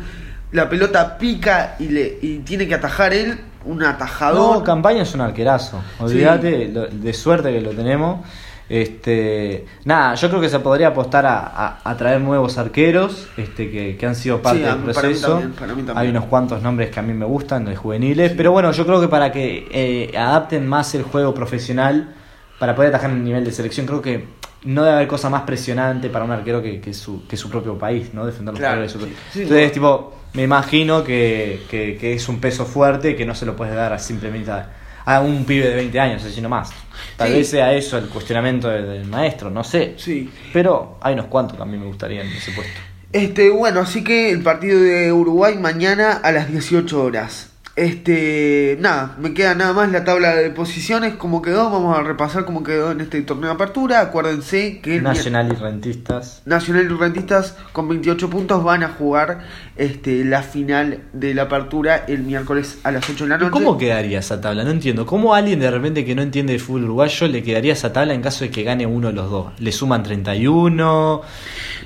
la pelota pica y, le, y tiene que atajar él, un atajador. No, Campaña es un arquerazo. Olvídate lo- de suerte que lo tenemos. Este, nada, yo creo que se podría apostar a, a- a traer nuevos arqueros este, que, que han sido parte Sí, del proceso. también, también. Hay unos cuantos nombres que a mí me gustan, de juveniles. Pero bueno, yo creo que para que eh, adapten más el juego profesional, para poder atajar en el nivel de selección, creo que no debe haber cosa más presionante para un arquero que, que su, que su propio país, ¿no? Defender los Claro, de su sí, sí, Entonces, tipo, me imagino que, que- que es un peso fuerte que no se lo puedes dar a simplemente a, a un pibe de 20 años, así nomás. Tal Sí. vez sea eso el cuestionamiento del, del maestro, no sé. Sí. Pero hay unos cuantos que a mí me gustaría en ese puesto. Este, bueno, así que el partido de Uruguay mañana a las 18 horas. Este, nada, me queda nada más la tabla de posiciones, cómo quedó, vamos a repasar cómo quedó en este torneo de apertura. Acuérdense que Nacional y rentistas. Nacional y Rentistas con 28 puntos van a jugar este, la final de la apertura el miércoles a las 8 de la ¿Y noche. ¿Cómo quedaría esa tabla? No entiendo. ¿Cómo a alguien de repente que no entiende el fútbol uruguayo le quedaría esa tabla en caso de que gane uno de los dos? ¿Le suman 31?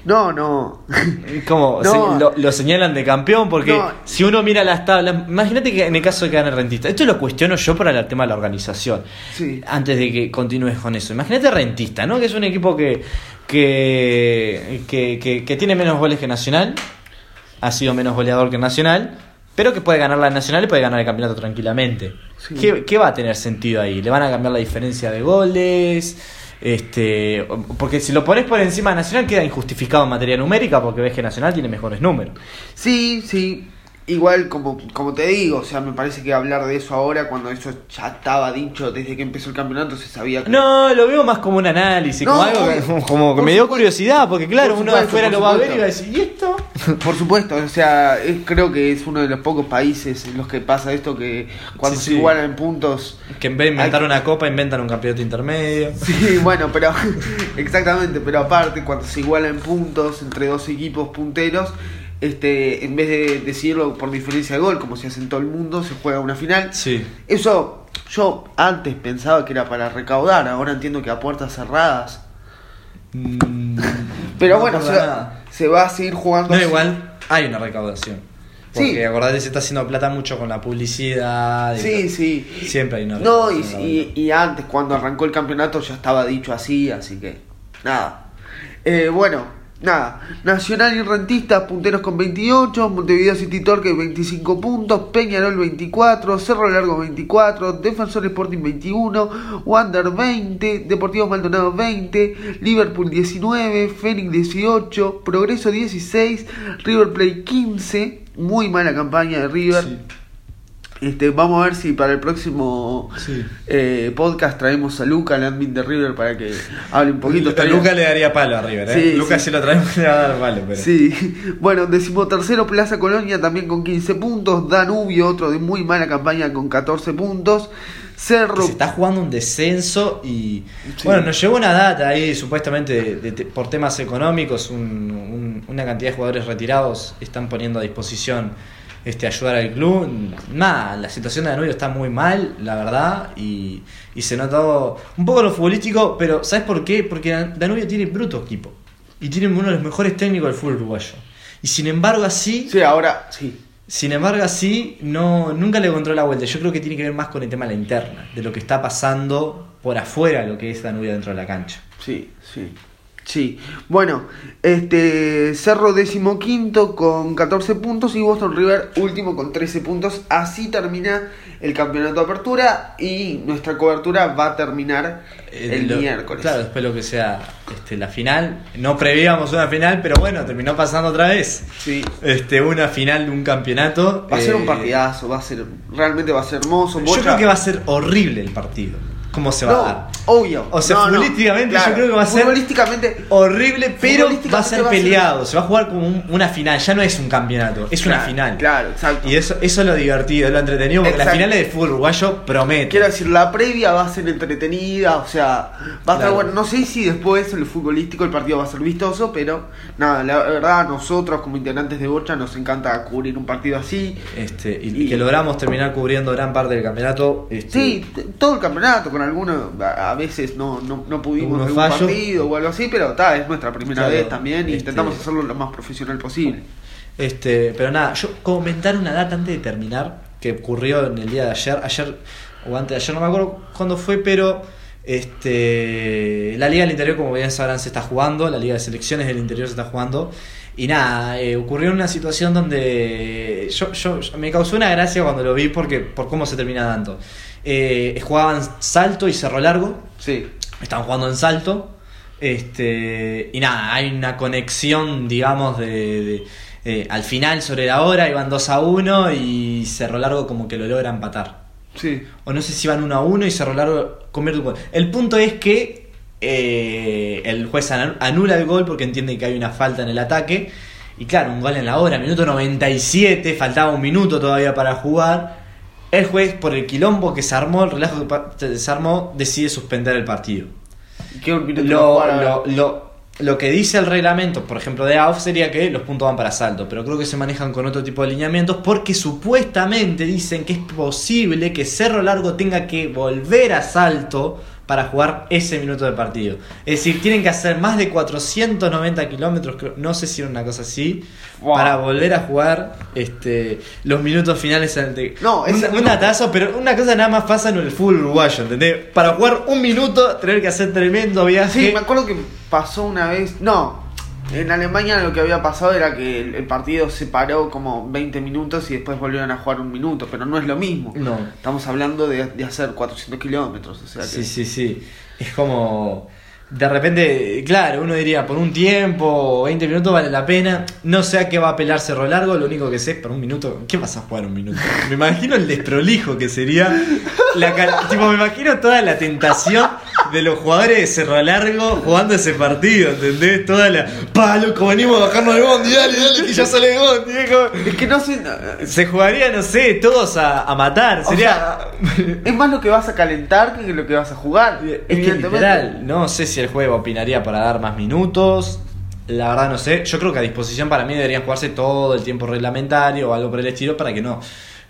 No, no. ¿Cómo? No. Se- lo, lo señalan de campeón? Porque No. si uno mira las tablas, imagínate que en el caso de que gane rentista, esto lo cuestiono yo para el tema de la organización. Sí. Antes de que continúes con eso. Imagínate rentista, ¿no? Que es un equipo que, que, que, que- que tiene menos goles que Nacional, ha sido menos goleador que Nacional, pero que puede ganar la Nacional y puede ganar el campeonato tranquilamente. Sí. ¿Qué, qué va a tener sentido ahí? ¿Le van a cambiar la diferencia de goles? Este, porque si lo pones por encima de Nacional queda injustificado en materia numérica porque ves que Nacional tiene mejores números. Sí, sí. Igual, como, como te digo, o sea, me parece que hablar de eso ahora, cuando eso ya estaba dicho desde que empezó el campeonato, se sabía que. No, lo veo más como un análisis, No, como algo que, como que me dio curiosidad, porque claro, Por uno supuesto, afuera lo va a ver y va a decir, ¿y esto? Por supuesto, o sea, es- creo que es uno de los pocos países en los que pasa esto que cuando Sí, se sí. igualan en puntos. Que en vez de inventar Hay- una copa, inventan un campeonato intermedio. Sí, bueno, pero exactamente, pero aparte cuando se igualan puntos entre dos equipos punteros, este, en vez de decirlo por diferencia de gol, como se hace en todo el mundo, se juega una final. Sí. Eso Yo antes pensaba que era para recaudar, ahora entiendo que a puertas cerradas. Mm, Pero no bueno, se va, nada. se va a seguir jugando. No, así. igual hay una recaudación. Porque Sí. acordate, se está haciendo plata mucho con la publicidad. y Sí, sí. Siempre hay una No, y, y antes, cuando arrancó el campeonato, ya estaba dicho así, así que. Nada. Eh, bueno, nada. Nacional y Rentistas, punteros con 28. Montevideo City Torque, 25 puntos. Peñarol, 24. Cerro Largo, 24. Defensor Sporting, 21. Wander, 20. Deportivo Maldonado, 20. Liverpool, 19. Fénix, 18. Progreso, 16. River Plate, 15. Muy mala campaña de River. Este, vamos a ver si para el próximo Sí. eh, podcast traemos a Luca, el admin de River, para que hable un poquito. A Estaría- Luca le daría palo a River, ¿eh? Sí, Luca sí. si lo traemos le va a dar palo, pero. Sí, bueno, decimotercero Plaza Colonia también con 15 puntos, Danubio otro de muy mala campaña con 14 puntos, Cerro... se está jugando un descenso y bueno nos llegó una data ahí supuestamente de- de- de- por temas económicos un- un- una cantidad de jugadores retirados están poniendo a disposición este ayudar al club nada la situación de Danubio está muy mal la verdad y, y se notó un poco lo futbolístico pero ¿sabes por qué? porque Dan- Danubio tiene bruto equipo y tiene uno de los mejores técnicos del fútbol uruguayo y sin embargo así Sí, ahora, sí, sin embargo, así no, nunca le encontró la vuelta. Yo creo que tiene que ver más con el tema de la interna, de lo que está pasando por afuera, lo que es Danubio dentro de la cancha. sí, sí. Sí, bueno, este Cerro decimoquinto con 14 puntos y Boston River último con 13 puntos. Así termina el campeonato de apertura y nuestra cobertura va a terminar Eh, el lo- miércoles. Claro, después lo que sea este, la final. No prevíamos una final, pero bueno, terminó pasando otra vez. Sí. Este, una final de un campeonato. Va a ser eh, un partidazo, va a ser, realmente va a ser hermoso. Yo Bocha- creo que va a ser horrible el partido. ¿Cómo se va No, a dar? obvio. O sea, No, no, futbolísticamente yo creo que va a ser- Futbolísticamente, Horrible, pero Futbolísticamente va a ser va a ser- peleado. Se va a jugar como un- una final. Ya no es un campeonato, es una final. Claro, exacto. Y eso, eso es lo divertido, es lo entretenido, porque Exacto. las finales de fútbol uruguayo prometen. Quiero decir, la previa va a ser entretenida, o sea, va a estar Claro. bueno. No sé si después en el futbolístico el partido va a ser vistoso, pero nada, la verdad, nosotros como integrantes de Bocha nos encanta cubrir un partido así. Este, y, que logramos terminar cubriendo gran parte del campeonato. este, Sí, todo el campeonato, con algunos, a, a veces no, no, no pudimos algún partido o algo así, pero ta, es nuestra primera Claro, vez también y este- intentamos hacerlo lo más profesional posible. Este, pero nada, yo comentar una data antes de terminar que ocurrió en el día de ayer, ayer o antes de ayer, no me acuerdo cuándo fue, pero este la Liga del Interior, como bien sabrán, se está jugando, la Liga de Selecciones del Interior se está jugando. Y nada, eh, ocurrió una situación donde yo, yo- yo- me causó una gracia cuando lo vi porque por cómo se termina dando. Eh, jugaban salto y cerro largo, Sí, Estaban jugando en salto. Este, y nada, hay una conexión, digamos, de, de- eh, al final sobre la hora, iban 2 a 1 y Cerro Largo como que lo logra empatar. sí. O no sé si iban 1 a 1 y Cerro Largo convierte un gol. El punto es que eh, el juez anu- anula el gol porque entiende que hay una falta en el ataque. Y claro, un gol en la hora, minuto 97, faltaba un minuto todavía para jugar. El juez, por el quilombo que se armó, el relajo que se armó, decide suspender el partido. ¿Qué Lo, lo, lo, lo que dice el reglamento, por ejemplo, de AUF sería que los puntos van para salto, pero creo que se manejan con otro tipo de alineamientos porque supuestamente dicen que es posible que Cerro Largo tenga que volver a salto para jugar ese minuto de partido. Es decir, tienen que hacer más de 490 kilómetros, creo- no sé si era una cosa así, Wow. para volver a jugar este, los minutos finales ante... No, un, ese- un datazo, pero una cosa nada más pasa en el fútbol uruguayo, ¿entendés? Para jugar un minuto, tener que hacer tremendo viaje. Sí, me acuerdo que pasó una vez. No, en Alemania lo que había pasado era que el, el partido se paró como 20 minutos y después volvieron a jugar un minuto, pero no es lo mismo. No. Estamos hablando de, de hacer 400 kilómetros, o sea que. Sí, sí, sí. Es como. De repente, claro, uno diría por un tiempo, 20 minutos vale la pena. No sé a qué va a pelar Cerro Largo, lo único que sé es por un minuto. ¿Qué vas a jugar un minuto? Me imagino el desprolijo que sería. La, tipo, me imagino toda la tentación de los jugadores de Cerro Largo jugando ese partido, ¿entendés? Toda la. Pa, loco, venimos a bajarnos de bondi, dale, dale, que ya sale de bondi. es como- Es que no sé. Se jugaría, no sé, todos a, a matar. o Sería. sea, es más lo que vas a calentar que lo que vas a jugar. Es que literal, no sé si el juego opinaría para dar más minutos. La verdad no sé. Yo creo que a disposición para mí deberían jugarse todo el tiempo reglamentario o algo por el estilo para que no,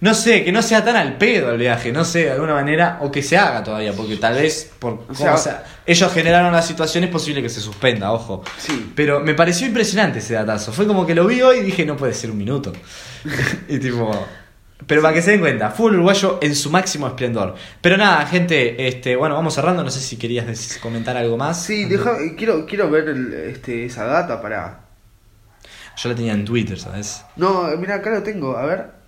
no sé, que no sea tan al pedo el viaje, no sé, de alguna manera, o que se haga todavía, porque tal vez, por cómo sea- sea, ellos generaron la situación, es posible que se suspenda, ojo. Sí. Pero me pareció impresionante ese datazo. Fue como que lo vi hoy y dije, no puede ser un minuto. y tipo. Pero para que se den cuenta, fútbol uruguayo en su máximo esplendor. Pero nada, gente, este, bueno, vamos cerrando. No sé si querías comentar algo más. Sí, deja, quiero, quiero ver el- este, esa data para... Yo la tenía en Twitter, ¿sabes? No, mira, acá lo tengo, a ver.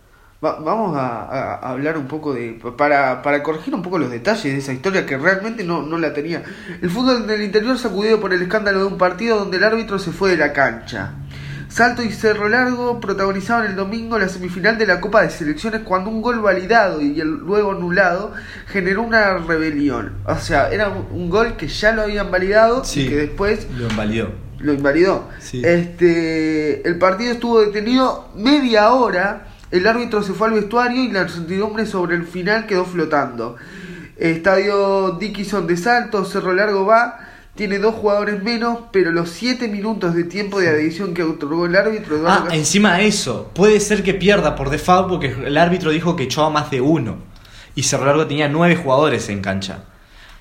Va- vamos a, hablar un poco de... Para, para corregir un poco los detalles de esa historia que realmente no, no la tenía. El fútbol del interior sacudido por el escándalo de un partido donde el árbitro se fue de la cancha. Salto y Cerro Largo protagonizaban el domingo la semifinal de la Copa de Selecciones cuando un gol validado y el luego anulado generó una rebelión. O sea, era un, un gol que ya lo habían validado Sí. y que después Lo invalidó. lo invalidó. Sí. Este, el partido estuvo detenido media hora. El árbitro se fue al vestuario y la incertidumbre sobre el final quedó flotando. Estadio Dickinson de Salto, Cerro Largo va, tiene dos jugadores menos, pero los 7 minutos de tiempo de adición que otorgó el árbitro Eduardo Ah, Cas- encima de eso, puede ser que pierda por default porque el árbitro dijo que echó a más de uno. Y Cerro Largo tenía nueve jugadores en cancha.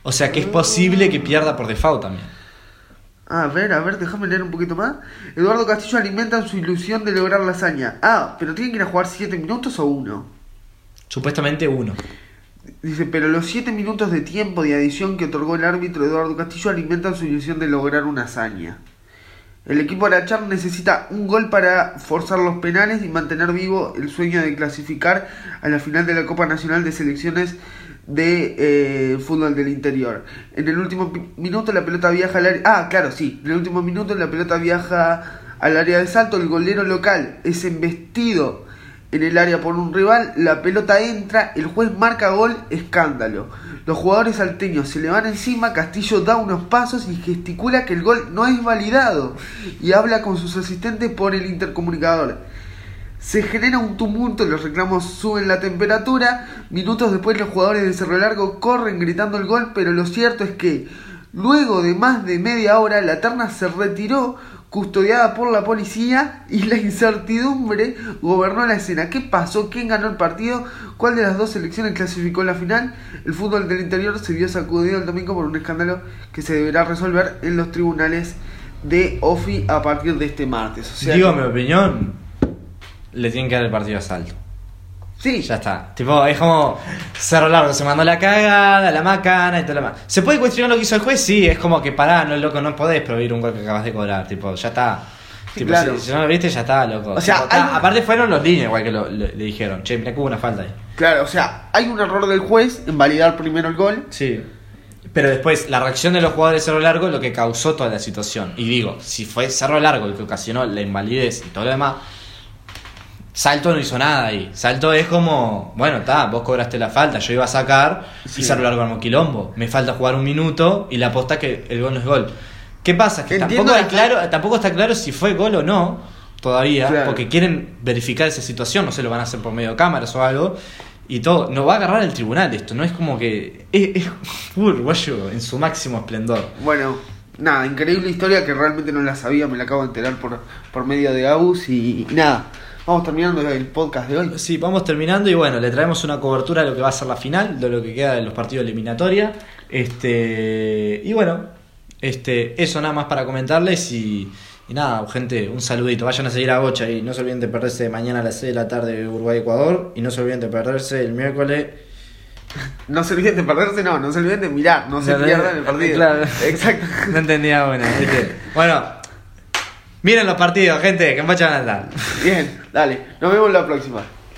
O sea que es posible que pierda por default también. A ver, a ver, déjame leer un poquito más. Eduardo Castillo alimenta su ilusión de lograr la hazaña. Ah, pero tienen que ir a jugar 7 minutos o uno. Supuestamente uno. Dice, pero los 7 minutos de tiempo de adición que otorgó el árbitro Eduardo Castillo alimentan su ilusión de lograr una hazaña. El equipo Arachar necesita un gol para forzar los penales y mantener vivo el sueño de clasificar a la final de la Copa Nacional de Selecciones de eh, Fútbol del Interior. En el último minuto la pelota viaja al área... Ah, claro, sí. En el último minuto la pelota viaja al área de salto. El golero local es embestido en el área por un rival, la pelota entra, el juez marca gol, escándalo. Los jugadores salteños se le van encima, Castillo da unos pasos y gesticula que el gol no es validado y habla con sus asistentes por el intercomunicador. Se genera un tumulto, los reclamos suben la temperatura, minutos después los jugadores de Cerro Largo corren gritando el gol, pero lo cierto es que luego de más de media hora la terna se retiró custodiada por la policía y la incertidumbre gobernó la escena. ¿Qué pasó? ¿Quién ganó el partido? ¿Cuál de las dos selecciones clasificó en la final? El fútbol del interior se vio sacudido el domingo por un escándalo que se deberá resolver en los tribunales de OFI a partir de este martes. Digo mi opinión, le tienen que dar el partido a Salto. Sí, Ya está. Tipo, es como Cerro Largo, se mandó la cagada, la macana y todo lo demás. ¿Se puede cuestionar lo que hizo el juez? Sí, es como que pará, no loco, no podés prohibir un gol que acabas de cobrar. Tipo, ya está. Sí, Tipo, claro. si, si no lo viste, ya está, loco. O sea, Tipo, está- hay un- aparte fueron los líneas igual que lo- lo- le dijeron. Che, mira que hubo una falta ahí. claro, o sea, hay un error del juez en validar primero el gol. Sí. Pero después, la reacción de los jugadores de Cerro Largo es lo que causó toda la situación. Y digo, si fue Cerro Largo el que ocasionó la invalidez y todo lo demás, Salto no hizo nada ahí. Salto es como, bueno, está, vos cobraste la falta, yo iba a sacar Sí. y Cerro Largo armó quilombo. Me falta jugar un minuto y la aposta que el gol no es gol. ¿Qué pasa? Que Entiendo tampoco, hay la- claro, tampoco está claro si fue gol o no todavía, Claro. porque quieren verificar esa situación, no sé, lo van a hacer por medio de cámaras o algo. Y todo, no va a agarrar el tribunal esto, no es como que. Es, es uruguayo en su máximo esplendor. Bueno, nada, increíble historia que realmente no la sabía, me la acabo de enterar por, por medio de Agus y, y nada. Vamos terminando el podcast de hoy. Sí, vamos terminando y bueno, le traemos una cobertura de lo que va a ser la final, de lo que queda de los partidos eliminatoria. Este, y bueno, este, eso nada más para comentarles y, y nada, gente, un saludito. Vayan a seguir a Bocha y no se olviden de perderse mañana a las 6 de la tarde Uruguay-Ecuador y no se olviden de perderse el miércoles. No se olviden de perderse, no, no se olviden de mirar, no se pierdan el partido. claro. Exacto. No entendía una. ¿viste? Bueno, miren los partidos, gente, que van a andar. Bien, dale, nos vemos la próxima.